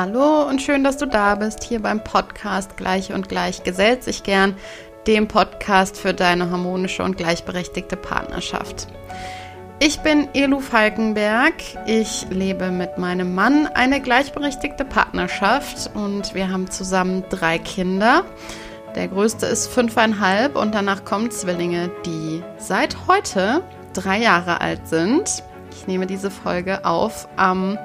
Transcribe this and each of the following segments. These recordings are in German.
Hallo und schön, dass du da bist, hier beim Podcast Gleich und Gleich gesellt sich gern, dem Podcast für deine harmonische und gleichberechtigte Partnerschaft. Ich bin Elu Falkenberg. Ich lebe mit meinem Mann eine gleichberechtigte Partnerschaft und wir haben zusammen drei Kinder. Der größte ist fünfeinhalb und danach kommen Zwillinge, die seit heute drei Jahre alt sind. Ich nehme diese Folge auf am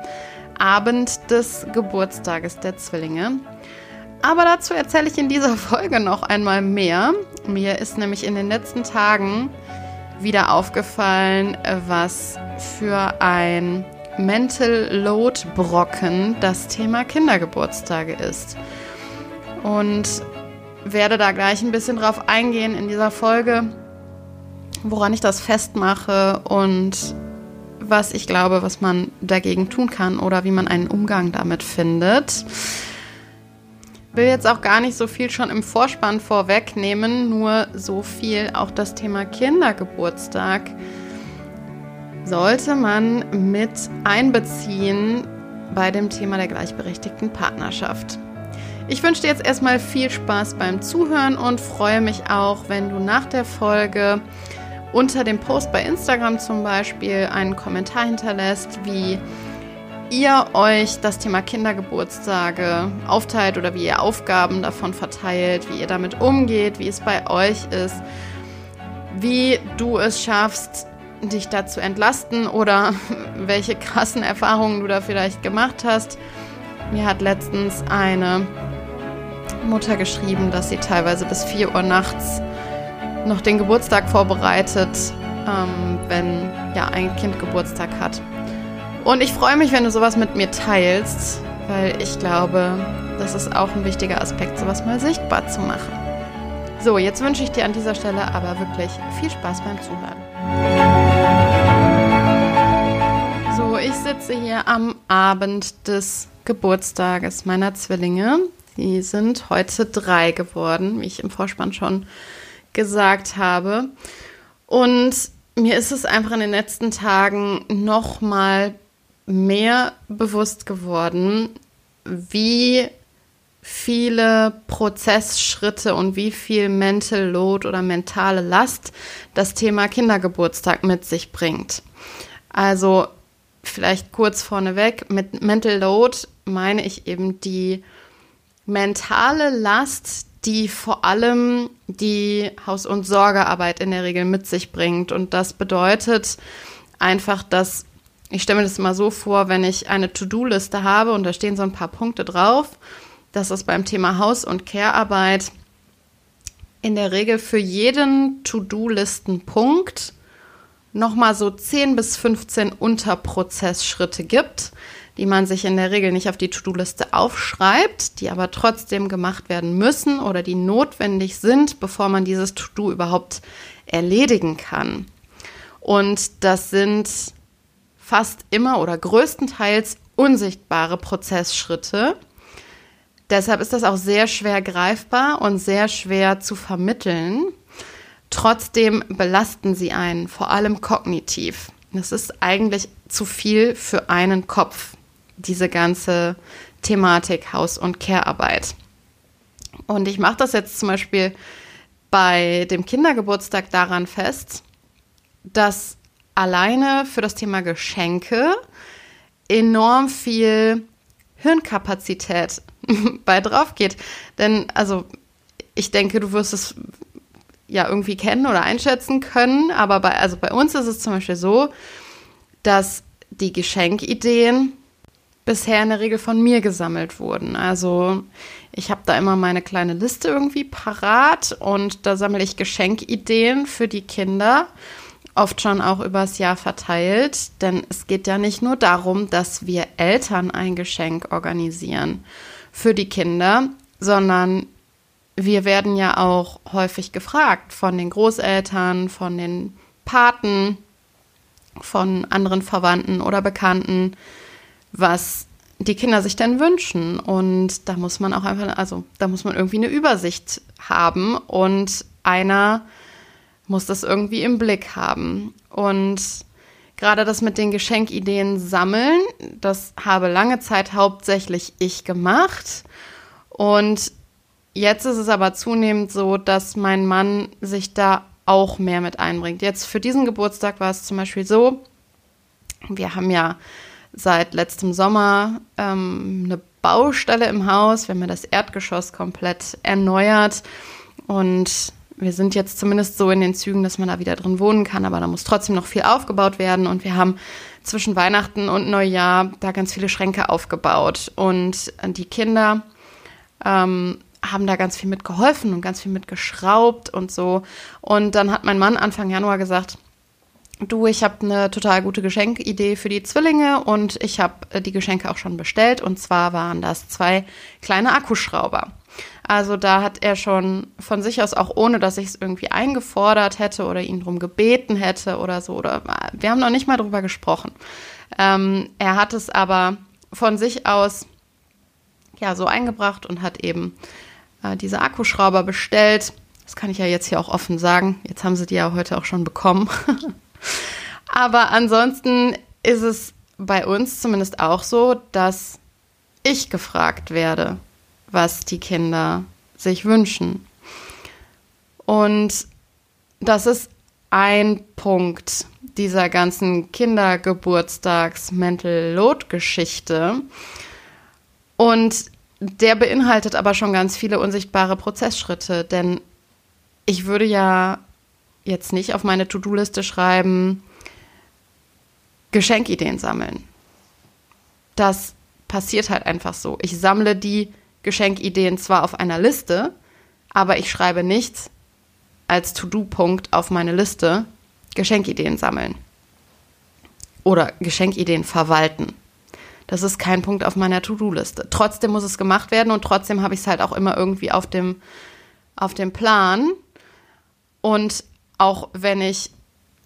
Abend des Geburtstages der Zwillinge. Aber dazu erzähle ich in dieser Folge noch einmal mehr. Mir ist nämlich in den letzten Tagen wieder aufgefallen, was für ein Mental Load Brocken das Thema Kindergeburtstage ist. Und werde da gleich ein bisschen drauf eingehen in dieser Folge, woran ich das festmache und was ich glaube, was man dagegen tun kann oder wie man einen Umgang damit findet. Will jetzt auch gar nicht so viel schon im Vorspann vorwegnehmen, nur so viel auch das Thema Kindergeburtstag sollte man mit einbeziehen bei dem Thema der gleichberechtigten Partnerschaft. Ich wünsche dir jetzt erstmal viel Spaß beim Zuhören und freue mich auch, wenn du nach der Folge unter dem Post bei Instagram zum Beispiel einen Kommentar hinterlässt, wie ihr euch das Thema Kindergeburtstage aufteilt oder wie ihr Aufgaben davon verteilt, wie ihr damit umgeht, wie es bei euch ist, wie du es schaffst, dich da zu entlasten oder welche krassen Erfahrungen du da vielleicht gemacht hast. Mir hat letztens eine Mutter geschrieben, dass sie teilweise bis 4 Uhr nachts noch den Geburtstag vorbereitet, ähm, wenn ja ein Kind Geburtstag hat. Und ich freue mich, wenn du sowas mit mir teilst, weil ich glaube, das ist auch ein wichtiger Aspekt, sowas mal sichtbar zu machen. So, jetzt wünsche ich dir an dieser Stelle aber wirklich viel Spaß beim Zuhören. So, ich sitze hier am Abend des Geburtstages meiner Zwillinge. Sie sind heute drei geworden, wie ich im Vorspann schon gesagt habe. Und mir ist es einfach in den letzten Tagen noch mal mehr bewusst geworden, wie viele Prozessschritte und wie viel Mental Load oder mentale Last das Thema Kindergeburtstag mit sich bringt. Also vielleicht kurz vorneweg, mit Mental Load meine ich eben die mentale Last, die vor allem die Haus- und Sorgearbeit in der Regel mit sich bringt. Und das bedeutet einfach, dass ich stelle mir das mal so vor, wenn ich eine To-Do-Liste habe und da stehen so ein paar Punkte drauf, dass es beim Thema Haus- und Care-Arbeit in der Regel für jeden To-Do-Listen-Punkt nochmal so 10 bis 15 Unterprozessschritte gibt, die man sich in der Regel nicht auf die To-Do-Liste aufschreibt, die aber trotzdem gemacht werden müssen oder die notwendig sind, bevor man dieses To-Do überhaupt erledigen kann. Und das sind fast immer oder größtenteils unsichtbare Prozessschritte. Deshalb ist das auch sehr schwer greifbar und sehr schwer zu vermitteln. Trotzdem belasten sie einen, vor allem kognitiv. Das ist eigentlich zu viel für einen Kopf diese ganze Thematik Haus- und Care-Arbeit. Und ich mache das jetzt zum Beispiel bei dem Kindergeburtstag daran fest, dass alleine für das Thema Geschenke enorm viel Hirnkapazität bei drauf geht. Denn, also, ich denke, du wirst es ja irgendwie kennen oder einschätzen können, aber bei, also bei uns ist es zum Beispiel so, dass die Geschenkideen bisher in der Regel von mir gesammelt wurden. Also ich habe da immer meine kleine Liste irgendwie parat und da sammle ich Geschenkideen für die Kinder, oft schon auch übers Jahr verteilt, denn es geht ja nicht nur darum, dass wir Eltern ein Geschenk organisieren für die Kinder, sondern wir werden ja auch häufig gefragt von den Großeltern, von den Paten, von anderen Verwandten oder Bekannten, was die Kinder sich denn wünschen. Und da muss man auch einfach, also da muss man irgendwie eine Übersicht haben und einer muss das irgendwie im Blick haben. Und gerade das mit den Geschenkideen sammeln, das habe lange Zeit hauptsächlich ich gemacht. Und jetzt ist es aber zunehmend so, dass mein Mann sich da auch mehr mit einbringt. Jetzt für diesen Geburtstag war es zum Beispiel so, wir haben ja seit letztem Sommer ähm, eine Baustelle im Haus. Wir haben ja das Erdgeschoss komplett erneuert und wir sind jetzt zumindest so in den Zügen, dass man da wieder drin wohnen kann, aber da muss trotzdem noch viel aufgebaut werden und wir haben zwischen Weihnachten und Neujahr da ganz viele Schränke aufgebaut und die Kinder ähm, haben da ganz viel mitgeholfen und ganz viel mitgeschraubt und so. Und dann hat mein Mann Anfang Januar gesagt, du, ich habe eine total gute Geschenkidee für die Zwillinge und ich habe äh, die Geschenke auch schon bestellt. Und zwar waren das zwei kleine Akkuschrauber. Also da hat er schon von sich aus, auch ohne dass ich es irgendwie eingefordert hätte oder ihn darum gebeten hätte oder so, oder äh, wir haben noch nicht mal drüber gesprochen. Ähm, er hat es aber von sich aus ja so eingebracht und hat eben äh, diese Akkuschrauber bestellt. Das kann ich ja jetzt hier auch offen sagen. Jetzt haben sie die ja heute auch schon bekommen. Aber ansonsten ist es bei uns zumindest auch so, dass ich gefragt werde, was die Kinder sich wünschen. Und das ist ein Punkt dieser ganzen Kindergeburtstags-Mental Load-Geschichte. Und der beinhaltet aber schon ganz viele unsichtbare Prozessschritte, denn ich würde ja jetzt nicht auf meine To-Do-Liste schreiben, Geschenkideen sammeln. Das passiert halt einfach so. Ich sammle die Geschenkideen zwar auf einer Liste, aber ich schreibe nichts als To-Do-Punkt auf meine Liste, Geschenkideen sammeln. Oder Geschenkideen verwalten. Das ist kein Punkt auf meiner To-Do-Liste. Trotzdem muss es gemacht werden und trotzdem habe ich es halt auch immer irgendwie auf dem, auf dem Plan. Und auch wenn ich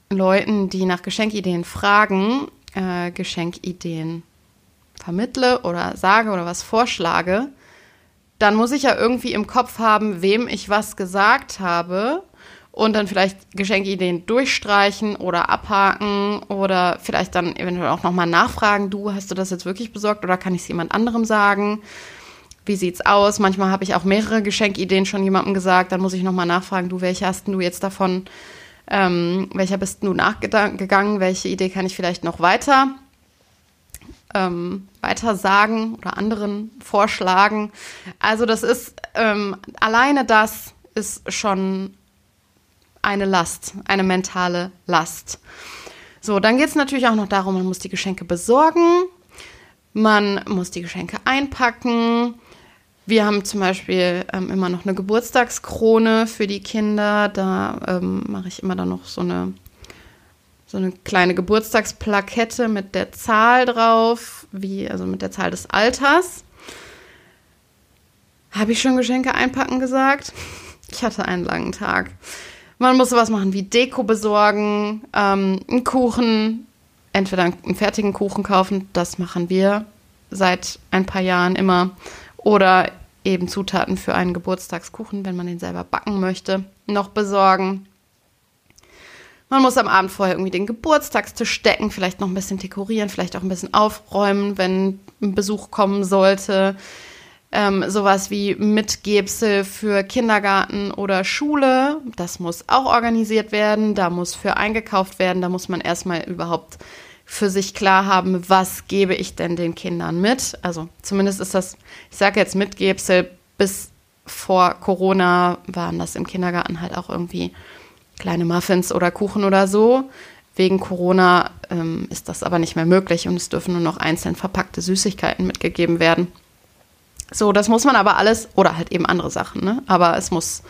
Leuten, die nach Geschenkideen fragen, äh, Geschenkideen vermittle oder sage oder was vorschlage, dann muss ich ja irgendwie im Kopf haben, wem ich was gesagt habe und dann vielleicht Geschenkideen durchstreichen oder abhaken oder vielleicht dann eventuell auch nochmal nachfragen, du, hast du das jetzt wirklich besorgt oder kann ich es jemand anderem sagen? Wie sieht's aus? Manchmal habe ich auch mehrere Geschenkideen schon jemandem gesagt, dann muss ich nochmal nachfragen, du, welche hast du jetzt davon ähm, welcher bist du nachgegangen? Welche Idee kann ich vielleicht noch weiter, ähm, weiter sagen oder anderen vorschlagen? Also das ist, ähm, alleine das ist schon eine Last, eine mentale Last. So, dann geht es natürlich auch noch darum, man muss die Geschenke besorgen, man muss die Geschenke einpacken, wir haben zum Beispiel ähm, immer noch eine Geburtstagskrone für die Kinder. Da ähm, mache ich immer dann noch so eine, so eine kleine Geburtstagsplakette mit der Zahl drauf, wie, also mit der Zahl des Alters. Habe ich schon Geschenke einpacken gesagt? Ich hatte einen langen Tag. Man muss sowas machen wie Deko besorgen, ähm, einen Kuchen, entweder einen fertigen Kuchen kaufen, das machen wir seit ein paar Jahren immer oder eben Zutaten für einen Geburtstagskuchen, wenn man den selber backen möchte, noch besorgen. Man muss am Abend vorher irgendwie den Geburtstagstisch decken, vielleicht noch ein bisschen dekorieren, vielleicht auch ein bisschen aufräumen, wenn ein Besuch kommen sollte. Ähm, sowas wie Mitgebsel für Kindergarten oder Schule, das muss auch organisiert werden, da muss für eingekauft werden, da muss man erstmal überhaupt für sich klar haben, was gebe ich denn den Kindern mit. Also zumindest ist das, ich sage jetzt Mitgebsel, bis vor Corona waren das im Kindergarten halt auch irgendwie kleine Muffins oder Kuchen oder so. Wegen Corona ähm, ist das aber nicht mehr möglich und es dürfen nur noch einzeln verpackte Süßigkeiten mitgegeben werden. So, das muss man aber alles, oder halt eben andere Sachen, ne? Aber es muss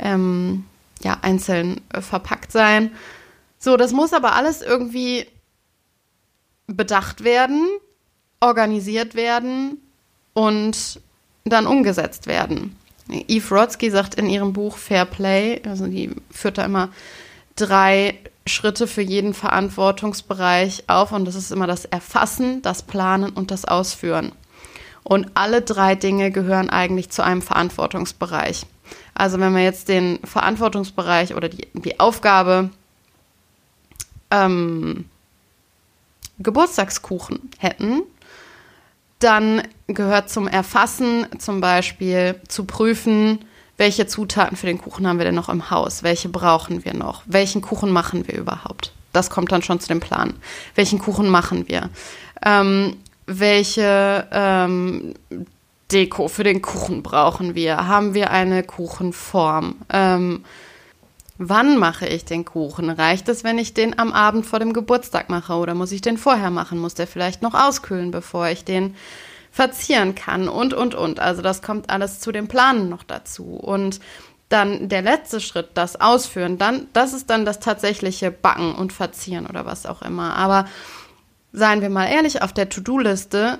ähm, ja einzeln äh, verpackt sein. So, das muss aber alles irgendwie bedacht werden, organisiert werden und dann umgesetzt werden. Eve Rodsky sagt in ihrem Buch Fair Play, also die führt da immer drei Schritte für jeden Verantwortungsbereich auf und das ist immer das Erfassen, das Planen und das Ausführen. Und alle drei Dinge gehören eigentlich zu einem Verantwortungsbereich. Also wenn wir jetzt den Verantwortungsbereich oder die, die Aufgabe ähm, Geburtstagskuchen hätten, dann gehört zum Erfassen zum Beispiel zu prüfen, welche Zutaten für den Kuchen haben wir denn noch im Haus, welche brauchen wir noch, welchen Kuchen machen wir überhaupt. Das kommt dann schon zu dem Plan. Welchen Kuchen machen wir? Ähm, welche ähm, Deko für den Kuchen brauchen wir? Haben wir eine Kuchenform? Ähm, wann mache ich den Kuchen? Reicht es, wenn ich den am Abend vor dem Geburtstag mache oder muss ich den vorher machen? Muss der vielleicht noch auskühlen, bevor ich den verzieren kann? Und, und, und. Also das kommt alles zu dem Planen noch dazu. Und dann der letzte Schritt, das Ausführen, dann, das ist dann das tatsächliche Backen und Verzieren oder was auch immer. Aber seien wir mal ehrlich, auf der To-Do-Liste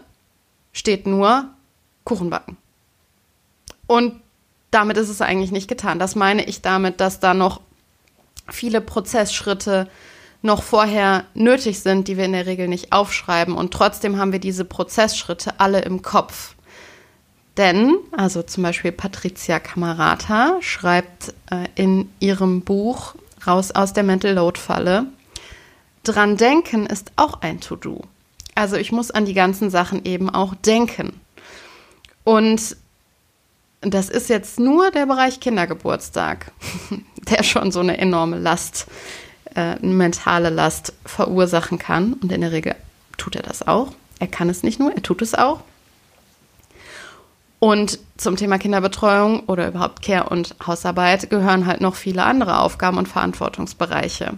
steht nur Kuchen backen. Und damit ist es eigentlich nicht getan. Das meine ich damit, dass da noch viele Prozessschritte noch vorher nötig sind, die wir in der Regel nicht aufschreiben. Und trotzdem haben wir diese Prozessschritte alle im Kopf. Denn, also zum Beispiel Patricia Camarata schreibt äh, in ihrem Buch Raus aus der Mental Load Falle, dran denken ist auch ein To-Do. Also ich muss an die ganzen Sachen eben auch denken. Und das ist jetzt nur der Bereich Kindergeburtstag, der schon so eine enorme Last, äh, eine mentale Last verursachen kann. Und in der Regel tut er das auch. Er kann es nicht nur, er tut es auch. Und zum Thema Kinderbetreuung oder überhaupt Care und Hausarbeit gehören halt noch viele andere Aufgaben und Verantwortungsbereiche.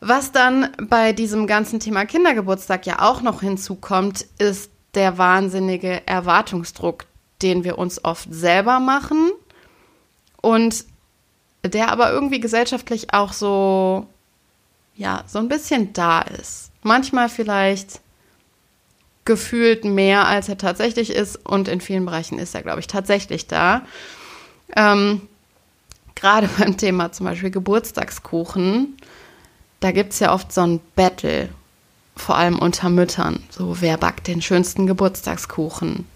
Was dann bei diesem ganzen Thema Kindergeburtstag ja auch noch hinzukommt, ist der wahnsinnige Erwartungsdruck, den wir uns oft selber machen und der aber irgendwie gesellschaftlich auch so, ja, so ein bisschen da ist. Manchmal vielleicht gefühlt mehr, als er tatsächlich ist und in vielen Bereichen ist er, glaube ich, tatsächlich da. Ähm, Gerade beim Thema zum Beispiel Geburtstagskuchen da gibt es ja oft so ein Battle, vor allem unter Müttern. So, wer backt den schönsten Geburtstagskuchen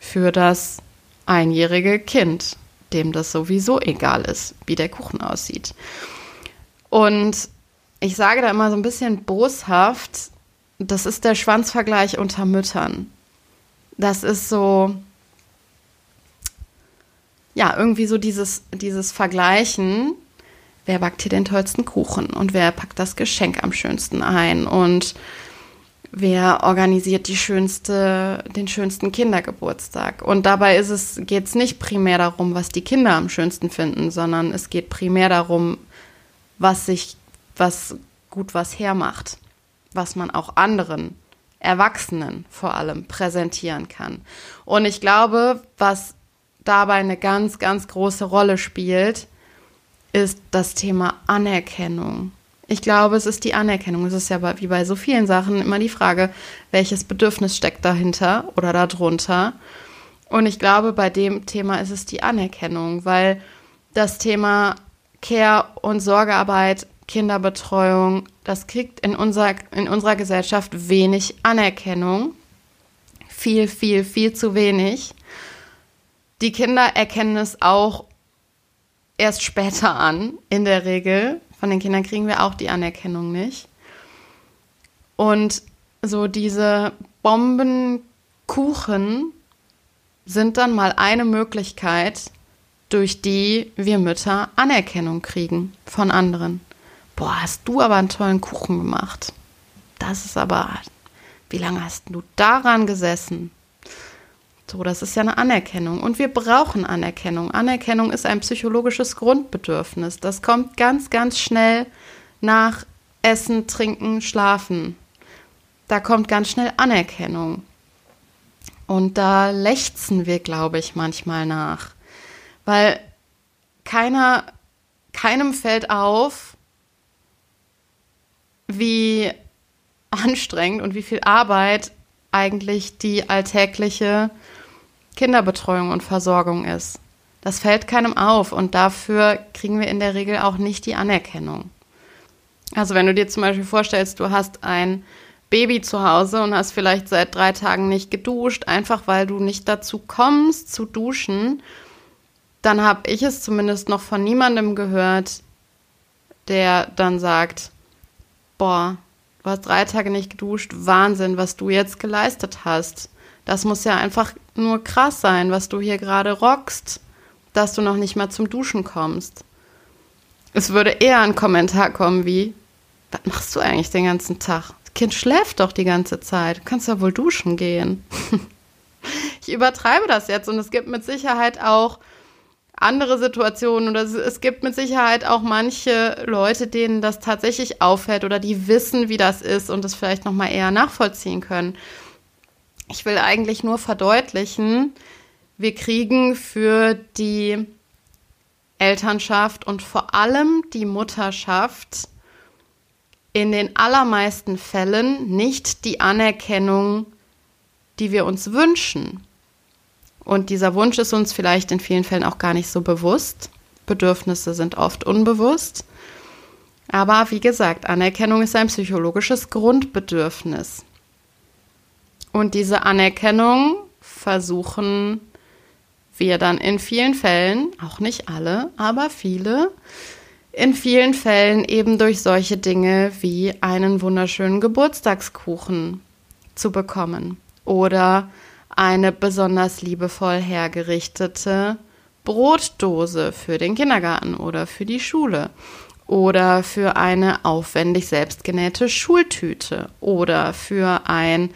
für das einjährige Kind, dem das sowieso egal ist, wie der Kuchen aussieht. Und ich sage da immer so ein bisschen boshaft, das ist der Schwanzvergleich unter Müttern. Das ist so, ja, irgendwie so dieses, dieses Vergleichen wer backt hier den tollsten Kuchen und wer packt das Geschenk am schönsten ein und wer organisiert die schönste, den schönsten Kindergeburtstag. Und dabei geht es nicht primär darum, was die Kinder am schönsten finden, sondern es geht primär darum, was sich, was gut was hermacht, was man auch anderen Erwachsenen vor allem präsentieren kann. Und ich glaube, was dabei eine ganz, ganz große Rolle spielt, ist das Thema Anerkennung. Ich glaube, es ist die Anerkennung. Es ist ja wie bei so vielen Sachen immer die Frage, welches Bedürfnis steckt dahinter oder darunter. Und ich glaube, bei dem Thema ist es die Anerkennung, weil das Thema Care und Sorgearbeit, Kinderbetreuung, das kriegt in, unser, in unserer Gesellschaft wenig Anerkennung. Viel, viel, viel zu wenig. Die Kinder erkennen es auch erst später an, in der Regel. Von den Kindern kriegen wir auch die Anerkennung nicht. Und so diese Bombenkuchen sind dann mal eine Möglichkeit, durch die wir Mütter Anerkennung kriegen von anderen. Boah, hast du aber einen tollen Kuchen gemacht. Das ist aber, wie lange hast du daran gesessen? So, das ist ja eine Anerkennung. Und wir brauchen Anerkennung. Anerkennung ist ein psychologisches Grundbedürfnis. Das kommt ganz, ganz schnell nach Essen, Trinken, Schlafen. Da kommt ganz schnell Anerkennung. Und da lechzen wir, glaube ich, manchmal nach. Weil keiner, keinem fällt auf, wie anstrengend und wie viel Arbeit eigentlich die alltägliche Kinderbetreuung und Versorgung ist. Das fällt keinem auf und dafür kriegen wir in der Regel auch nicht die Anerkennung. Also wenn du dir zum Beispiel vorstellst, du hast ein Baby zu Hause und hast vielleicht seit drei Tagen nicht geduscht, einfach weil du nicht dazu kommst zu duschen, dann habe ich es zumindest noch von niemandem gehört, der dann sagt, boah, Du hast drei Tage nicht geduscht. Wahnsinn, was du jetzt geleistet hast. Das muss ja einfach nur krass sein, was du hier gerade rockst, dass du noch nicht mal zum Duschen kommst. Es würde eher ein Kommentar kommen wie, was machst du eigentlich den ganzen Tag? Das Kind schläft doch die ganze Zeit. Du kannst ja wohl duschen gehen. ich übertreibe das jetzt und es gibt mit Sicherheit auch andere Situationen oder es gibt mit Sicherheit auch manche Leute, denen das tatsächlich auffällt oder die wissen, wie das ist und es vielleicht noch mal eher nachvollziehen können. Ich will eigentlich nur verdeutlichen, wir kriegen für die Elternschaft und vor allem die Mutterschaft in den allermeisten Fällen nicht die Anerkennung, die wir uns wünschen. Und dieser Wunsch ist uns vielleicht in vielen Fällen auch gar nicht so bewusst. Bedürfnisse sind oft unbewusst. Aber wie gesagt, Anerkennung ist ein psychologisches Grundbedürfnis. Und diese Anerkennung versuchen wir dann in vielen Fällen, auch nicht alle, aber viele, in vielen Fällen eben durch solche Dinge wie einen wunderschönen Geburtstagskuchen zu bekommen oder eine besonders liebevoll hergerichtete Brotdose für den Kindergarten oder für die Schule oder für eine aufwendig selbstgenähte Schultüte oder für ein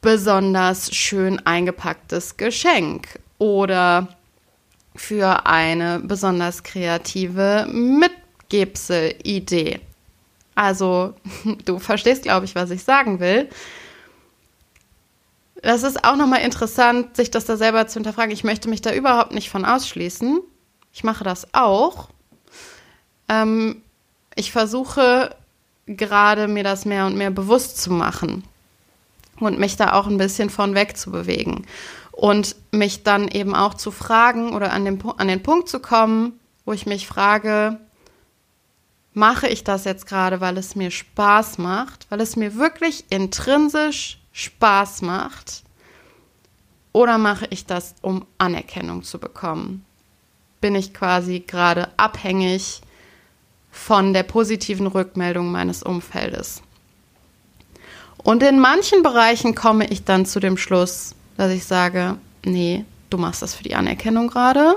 besonders schön eingepacktes Geschenk oder für eine besonders kreative Mitgebsel-Idee. Also, du verstehst, glaube ich, was ich sagen will. Das ist auch nochmal interessant, sich das da selber zu hinterfragen. Ich möchte mich da überhaupt nicht von ausschließen. Ich mache das auch. Ähm, ich versuche gerade mir das mehr und mehr bewusst zu machen und mich da auch ein bisschen von weg zu bewegen und mich dann eben auch zu fragen oder an den, an den Punkt zu kommen, wo ich mich frage, mache ich das jetzt gerade, weil es mir Spaß macht, weil es mir wirklich intrinsisch Spaß macht, oder mache ich das, um Anerkennung zu bekommen? Bin ich quasi gerade abhängig von der positiven Rückmeldung meines Umfeldes? Und in manchen Bereichen komme ich dann zu dem Schluss, dass ich sage, nee, du machst das für die Anerkennung gerade.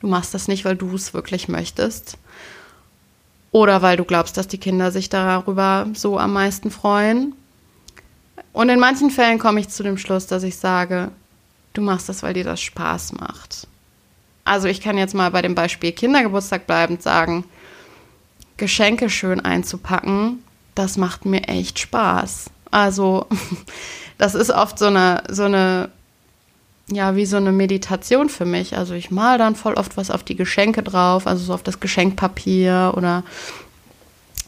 Du machst das nicht, weil du es wirklich möchtest. Oder weil du glaubst, dass die Kinder sich darüber so am meisten freuen. Und in manchen Fällen komme ich zu dem Schluss, dass ich sage, du machst das, weil dir das Spaß macht. Also ich kann jetzt mal bei dem Beispiel Kindergeburtstag bleibend sagen, Geschenke schön einzupacken, das macht mir echt Spaß. Also, das ist oft so eine, so eine, ja, wie so eine Meditation für mich. Also, ich mal dann voll oft was auf die Geschenke drauf, also so auf das Geschenkpapier oder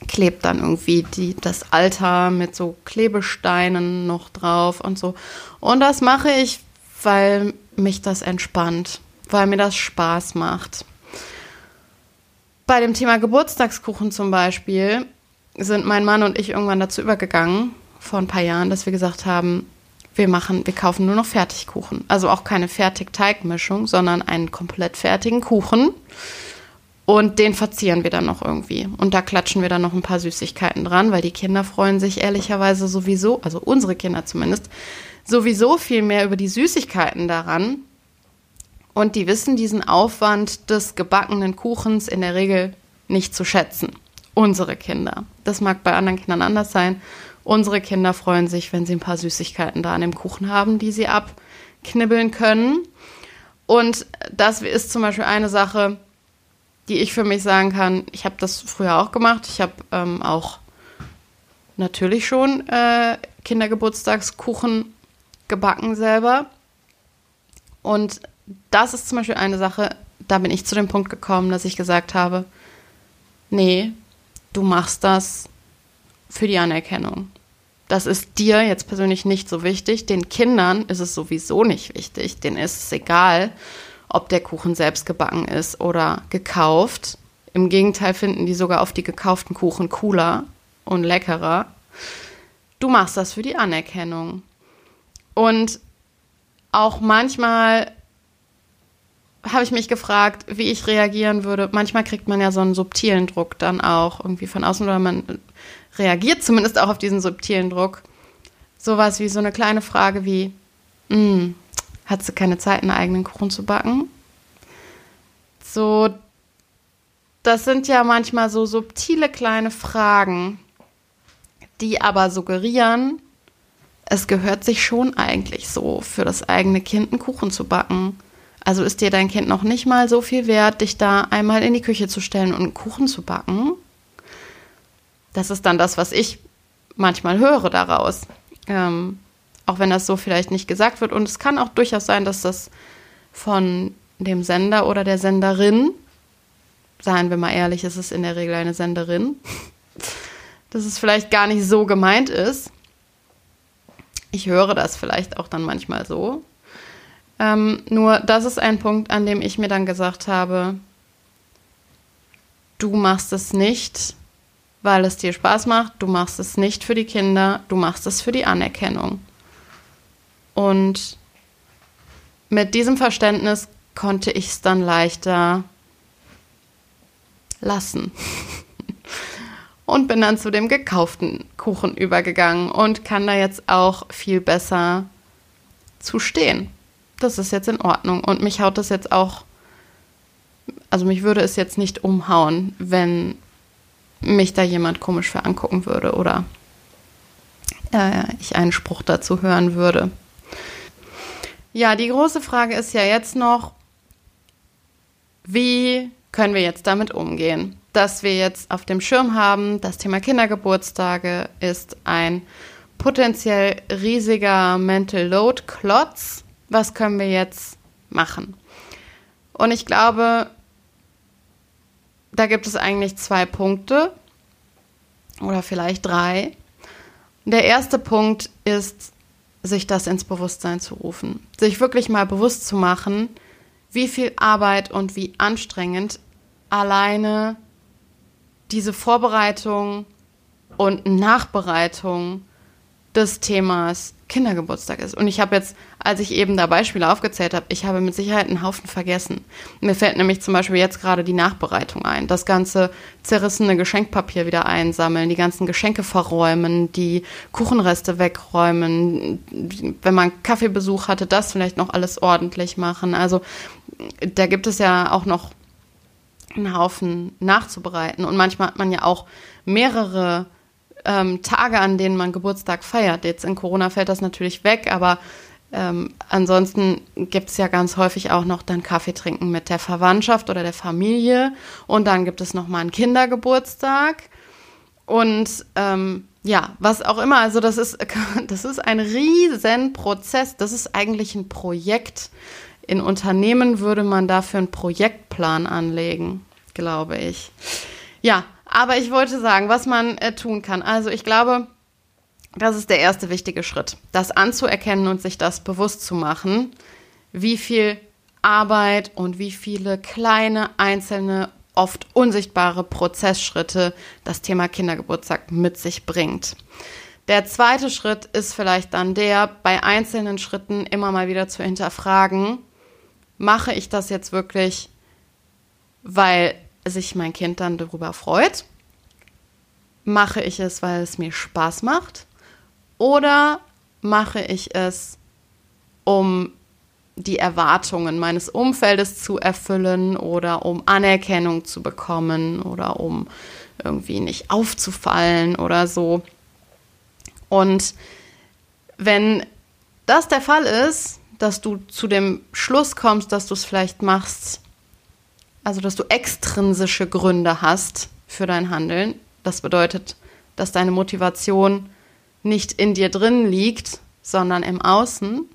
klebt dann irgendwie die, das Alter mit so Klebesteinen noch drauf und so. Und das mache ich, weil mich das entspannt, weil mir das Spaß macht. Bei dem Thema Geburtstagskuchen zum Beispiel sind mein Mann und ich irgendwann dazu übergegangen, vor ein paar Jahren, dass wir gesagt haben, wir machen, wir kaufen nur noch Fertigkuchen. Also auch keine Fertigteigmischung, sondern einen komplett fertigen Kuchen. Und den verzieren wir dann noch irgendwie. Und da klatschen wir dann noch ein paar Süßigkeiten dran, weil die Kinder freuen sich ehrlicherweise sowieso, also unsere Kinder zumindest, sowieso viel mehr über die Süßigkeiten daran. Und die wissen diesen Aufwand des gebackenen Kuchens in der Regel nicht zu schätzen. Unsere Kinder. Das mag bei anderen Kindern anders sein. Unsere Kinder freuen sich, wenn sie ein paar Süßigkeiten da an dem Kuchen haben, die sie abknibbeln können. Und das ist zum Beispiel eine Sache, die ich für mich sagen kann. Ich habe das früher auch gemacht. Ich habe ähm, auch natürlich schon äh, Kindergeburtstagskuchen gebacken selber. Und das ist zum Beispiel eine Sache, da bin ich zu dem Punkt gekommen, dass ich gesagt habe, nee, du machst das für die Anerkennung. Das ist dir jetzt persönlich nicht so wichtig. Den Kindern ist es sowieso nicht wichtig. Denen ist es egal, ob der Kuchen selbst gebacken ist oder gekauft. Im Gegenteil finden die sogar auf die gekauften Kuchen cooler und leckerer. Du machst das für die Anerkennung. Und auch manchmal habe ich mich gefragt, wie ich reagieren würde. Manchmal kriegt man ja so einen subtilen Druck dann auch irgendwie von außen oder man reagiert zumindest auch auf diesen subtilen Druck. Sowas wie so eine kleine Frage wie, hm, hat sie keine Zeit, einen eigenen Kuchen zu backen? So, das sind ja manchmal so subtile kleine Fragen, die aber suggerieren, es gehört sich schon eigentlich so, für das eigene Kind einen Kuchen zu backen. Also ist dir dein Kind noch nicht mal so viel wert, dich da einmal in die Küche zu stellen und einen Kuchen zu backen? Das ist dann das, was ich manchmal höre daraus. Ähm, auch wenn das so vielleicht nicht gesagt wird. Und es kann auch durchaus sein, dass das von dem Sender oder der Senderin, seien wir mal ehrlich, ist es in der Regel eine Senderin, dass es vielleicht gar nicht so gemeint ist. Ich höre das vielleicht auch dann manchmal so. Ähm, nur das ist ein Punkt, an dem ich mir dann gesagt habe, du machst es nicht, weil es dir Spaß macht, du machst es nicht für die Kinder, du machst es für die Anerkennung. Und mit diesem Verständnis konnte ich es dann leichter lassen. und bin dann zu dem gekauften Kuchen übergegangen und kann da jetzt auch viel besser zu stehen. Das ist jetzt in Ordnung und mich haut das jetzt auch, also mich würde es jetzt nicht umhauen, wenn mich da jemand komisch für angucken würde oder äh, ich einen Spruch dazu hören würde. Ja, die große Frage ist ja jetzt noch, wie können wir jetzt damit umgehen? Dass wir jetzt auf dem Schirm haben, das Thema Kindergeburtstage ist ein potenziell riesiger Mental Load Klotz. Was können wir jetzt machen? Und ich glaube, da gibt es eigentlich zwei Punkte oder vielleicht drei. Der erste Punkt ist, sich das ins Bewusstsein zu rufen, sich wirklich mal bewusst zu machen, wie viel Arbeit und wie anstrengend alleine diese Vorbereitung und Nachbereitung des Themas Kindergeburtstag ist. Und ich habe jetzt, als ich eben da Beispiele aufgezählt habe, ich habe mit Sicherheit einen Haufen vergessen. Mir fällt nämlich zum Beispiel jetzt gerade die Nachbereitung ein. Das ganze zerrissene Geschenkpapier wieder einsammeln, die ganzen Geschenke verräumen, die Kuchenreste wegräumen. Wenn man Kaffeebesuch hatte, das vielleicht noch alles ordentlich machen. Also da gibt es ja auch noch einen Haufen nachzubereiten. Und manchmal hat man ja auch mehrere ähm, Tage, an denen man Geburtstag feiert. Jetzt in Corona fällt das natürlich weg, aber ähm, ansonsten gibt es ja ganz häufig auch noch dann Kaffee trinken mit der Verwandtschaft oder der Familie. Und dann gibt es noch mal einen Kindergeburtstag. Und ähm, ja, was auch immer. Also das ist, das ist ein riesen Prozess. Das ist eigentlich ein Projekt. In Unternehmen würde man dafür einen Projektplan anlegen, glaube ich. Ja, aber ich wollte sagen, was man äh, tun kann. Also ich glaube, das ist der erste wichtige Schritt, das anzuerkennen und sich das bewusst zu machen, wie viel Arbeit und wie viele kleine, einzelne, oft unsichtbare Prozessschritte das Thema Kindergeburtstag mit sich bringt. Der zweite Schritt ist vielleicht dann der, bei einzelnen Schritten immer mal wieder zu hinterfragen, mache ich das jetzt wirklich, weil sich mein Kind dann darüber freut? Mache ich es, weil es mir Spaß macht? Oder mache ich es, um die Erwartungen meines Umfeldes zu erfüllen oder um Anerkennung zu bekommen oder um irgendwie nicht aufzufallen oder so. Und wenn das der Fall ist, dass du zu dem Schluss kommst, dass du es vielleicht machst, also, dass du extrinsische Gründe hast für dein Handeln. Das bedeutet, dass deine Motivation nicht in dir drin liegt, sondern im Außen.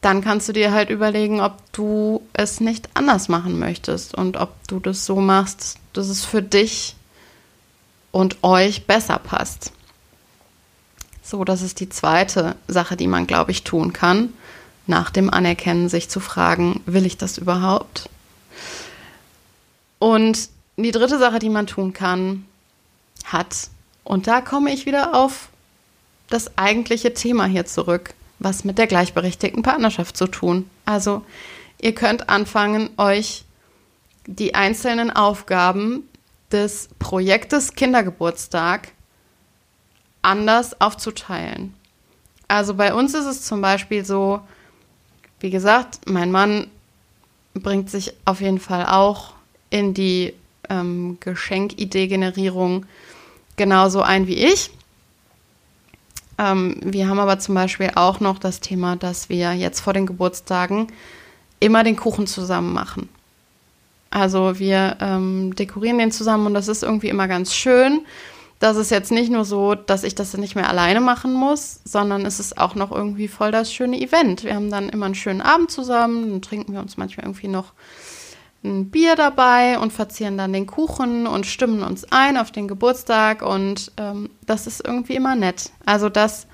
Dann kannst du dir halt überlegen, ob du es nicht anders machen möchtest und ob du das so machst, dass es für dich und euch besser passt. So, das ist die zweite Sache, die man, glaube ich, tun kann nach dem Anerkennen sich zu fragen, will ich das überhaupt? Und die dritte Sache, die man tun kann, hat, und da komme ich wieder auf das eigentliche Thema hier zurück, was mit der gleichberechtigten Partnerschaft zu tun. Also ihr könnt anfangen, euch die einzelnen Aufgaben des Projektes Kindergeburtstag anders aufzuteilen. Also bei uns ist es zum Beispiel so, wie gesagt, mein Mann bringt sich auf jeden Fall auch in die ähm, Geschenkidee-Generierung genauso ein wie ich. Ähm, wir haben aber zum Beispiel auch noch das Thema, dass wir jetzt vor den Geburtstagen immer den Kuchen zusammen machen. Also wir ähm, dekorieren den zusammen und das ist irgendwie immer ganz schön. Das ist jetzt nicht nur so, dass ich das nicht mehr alleine machen muss, sondern es ist auch noch irgendwie voll das schöne Event. Wir haben dann immer einen schönen Abend zusammen, dann trinken wir uns manchmal irgendwie noch ein Bier dabei und verzieren dann den Kuchen und stimmen uns ein auf den Geburtstag und ähm, das ist irgendwie immer nett. Also das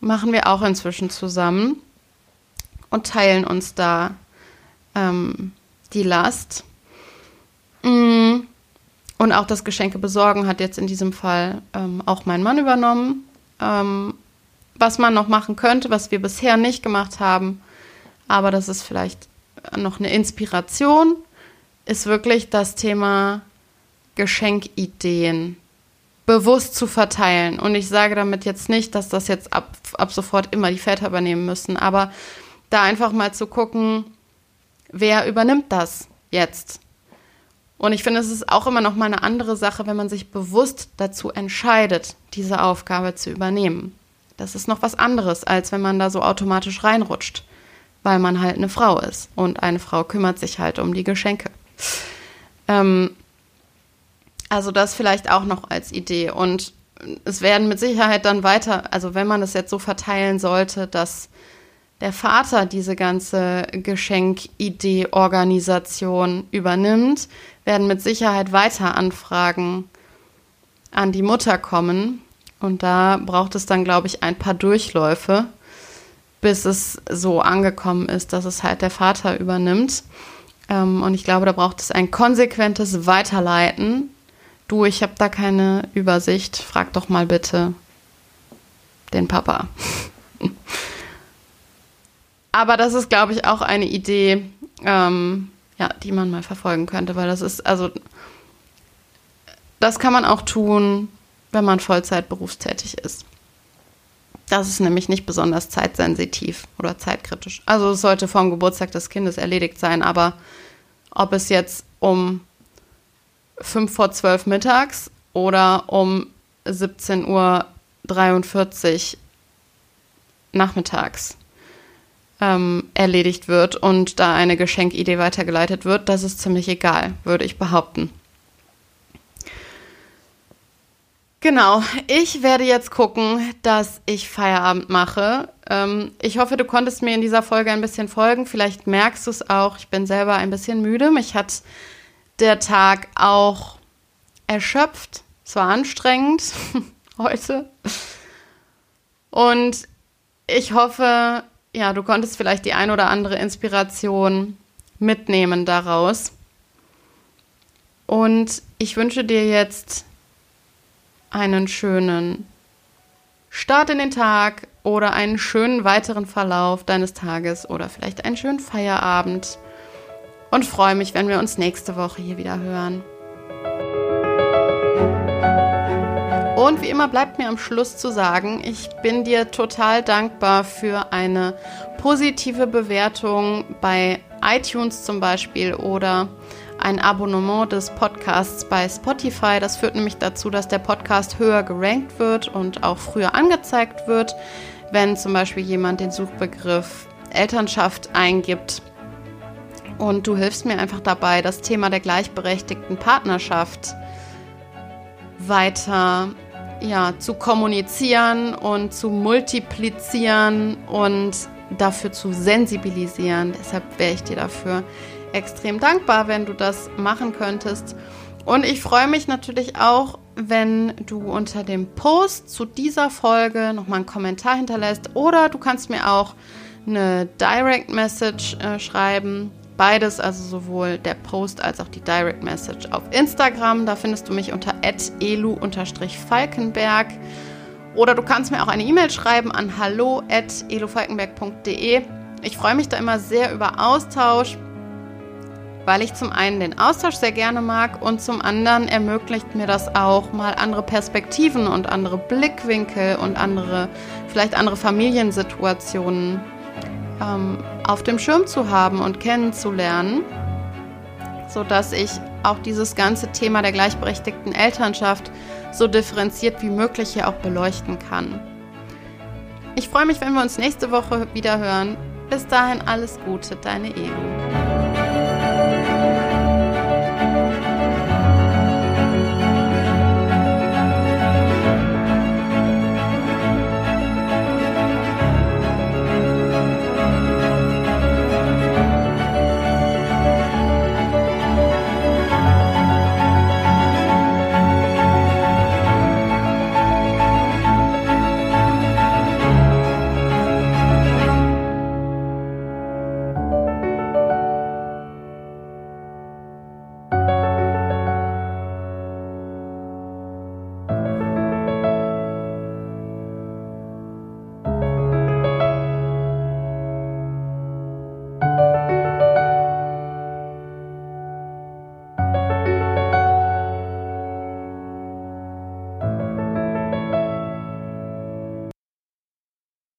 machen wir auch inzwischen zusammen und teilen uns da ähm, die Last. Mm. Und auch das Geschenke besorgen hat jetzt in diesem Fall ähm, auch mein Mann übernommen. Ähm, was man noch machen könnte, was wir bisher nicht gemacht haben, aber das ist vielleicht noch eine Inspiration, ist wirklich das Thema Geschenkideen bewusst zu verteilen. Und ich sage damit jetzt nicht, dass das jetzt ab, ab sofort immer die Väter übernehmen müssen, aber da einfach mal zu gucken, wer übernimmt das jetzt? Und ich finde, es ist auch immer noch mal eine andere Sache, wenn man sich bewusst dazu entscheidet, diese Aufgabe zu übernehmen. Das ist noch was anderes, als wenn man da so automatisch reinrutscht, weil man halt eine Frau ist und eine Frau kümmert sich halt um die Geschenke. Ähm, also das vielleicht auch noch als Idee. Und es werden mit Sicherheit dann weiter, also wenn man es jetzt so verteilen sollte, dass der Vater diese ganze Geschenkidee-Organisation übernimmt, werden mit Sicherheit weiter Anfragen an die Mutter kommen. Und da braucht es dann, glaube ich, ein paar Durchläufe, bis es so angekommen ist, dass es halt der Vater übernimmt. Ähm, und ich glaube, da braucht es ein konsequentes Weiterleiten. Du, ich habe da keine Übersicht. Frag doch mal bitte den Papa. Aber das ist, glaube ich, auch eine Idee, ähm, ja, die man mal verfolgen könnte, weil das ist, also, das kann man auch tun, wenn man Vollzeit berufstätig ist. Das ist nämlich nicht besonders zeitsensitiv oder zeitkritisch. Also es sollte vom Geburtstag des Kindes erledigt sein, aber ob es jetzt um 5 vor 12 mittags oder um 17.43 Uhr nachmittags ähm, erledigt wird und da eine Geschenkidee weitergeleitet wird, das ist ziemlich egal, würde ich behaupten. Genau, ich werde jetzt gucken, dass ich Feierabend mache. Ähm, ich hoffe, du konntest mir in dieser Folge ein bisschen folgen. Vielleicht merkst du es auch, ich bin selber ein bisschen müde. Mich hat der Tag auch erschöpft. Es war anstrengend heute. Und ich hoffe, ja, du konntest vielleicht die ein oder andere Inspiration mitnehmen daraus. Und ich wünsche dir jetzt einen schönen Start in den Tag oder einen schönen weiteren Verlauf deines Tages oder vielleicht einen schönen Feierabend und freue mich, wenn wir uns nächste Woche hier wieder hören. Und wie immer bleibt mir am Schluss zu sagen, ich bin dir total dankbar für eine positive Bewertung bei iTunes zum Beispiel oder ein Abonnement des Podcasts bei Spotify. Das führt nämlich dazu, dass der Podcast höher gerankt wird und auch früher angezeigt wird, wenn zum Beispiel jemand den Suchbegriff Elternschaft eingibt. Und du hilfst mir einfach dabei, das Thema der gleichberechtigten Partnerschaft weiter ja, zu kommunizieren und zu multiplizieren und dafür zu sensibilisieren. Deshalb wäre ich dir dafür extrem dankbar, wenn du das machen könntest. Und ich freue mich natürlich auch, wenn du unter dem Post zu dieser Folge nochmal einen Kommentar hinterlässt oder du kannst mir auch eine Direct Message äh, schreiben Beides, also sowohl der Post als auch die Direct Message auf Instagram. Da findest du mich unter elu-falkenberg. Oder du kannst mir auch eine E-Mail schreiben an hallo.elufalkenberg.de. Ich freue mich da immer sehr über Austausch. weil ich zum einen den Austausch sehr gerne mag und zum anderen ermöglicht mir das auch mal andere Perspektiven und andere Blickwinkel und andere, vielleicht andere Familiensituationen ähm, auf dem Schirm zu haben und kennenzulernen, sodass ich auch dieses ganze Thema der gleichberechtigten Elternschaft so differenziert wie möglich hier auch beleuchten kann. Ich freue mich, wenn wir uns nächste Woche wieder hören. Bis dahin alles Gute, deine Ego.